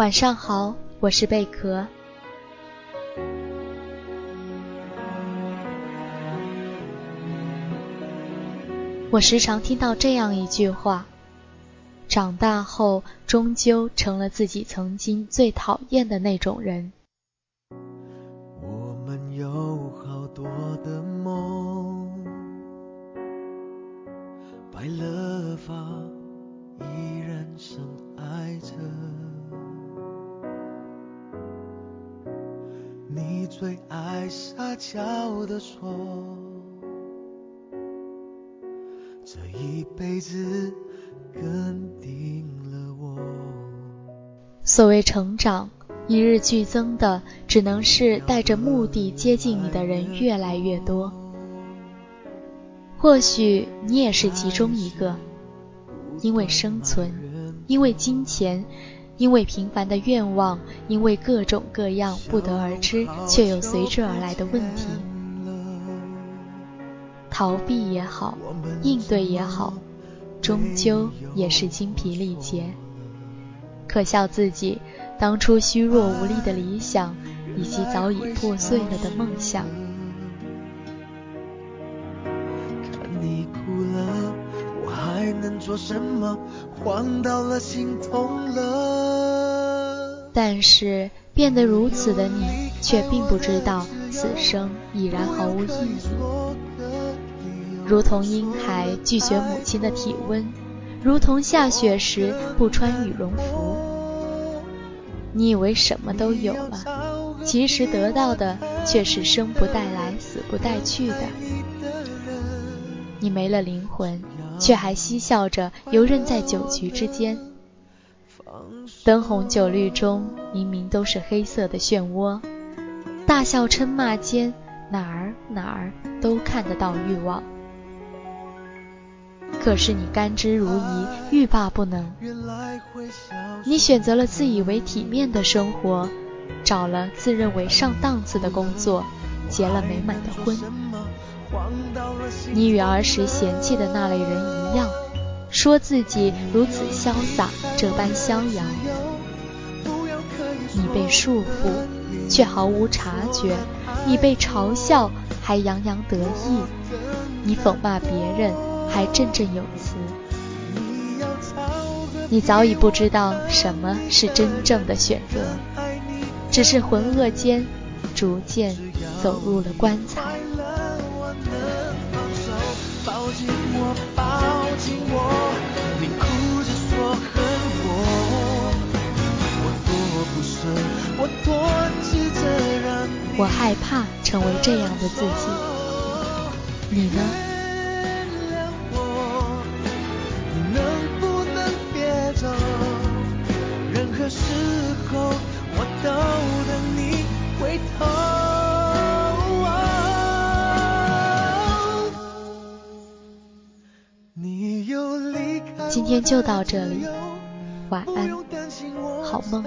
晚上好，我是贝壳。我时常听到这样一句话：长大后，终究成了自己曾经最讨厌的那种人。最爱撒娇的说，这一辈子跟定了我。所谓成长，一日俱增的，只能是带着目的接近你的人越来越多。或许你也是其中一个，因为生存，因为金钱。因为平凡的愿望，因为各种各样不得而知却又随之而来的问题，逃避也好，应对也好，终究也是精疲力竭。可笑自己当初虚弱无力的理想，以及早已破碎了的梦想。还能做什么？慌到了，心痛了。但是变得如此的你，却并不知道此生已然毫无意义。如同婴孩拒绝母亲的体温，如同下雪时不穿羽绒服。你以为什么都有了，其实得到的却是生不带来，死不带去的。你没了灵魂。却还嬉笑着游刃在酒局之间，灯红酒绿中明明都是黑色的漩涡，大笑嗔骂间哪儿哪儿都看得到欲望。可是你甘之如饴，欲罢不能。你选择了自以为体面的生活，找了自认为上档次的工作，结了美满的婚。你与儿时嫌弃的那类人一样，说自己如此潇洒，这般逍遥。你被束缚，却毫无察觉；你被嘲笑，还洋洋得意；你讽骂别人，还振振有词。你早已不知道什么是真正的选择，只是浑噩间，逐渐走入了棺材。我害怕成为这样的自己，你呢？今天就到这里，晚安，好梦。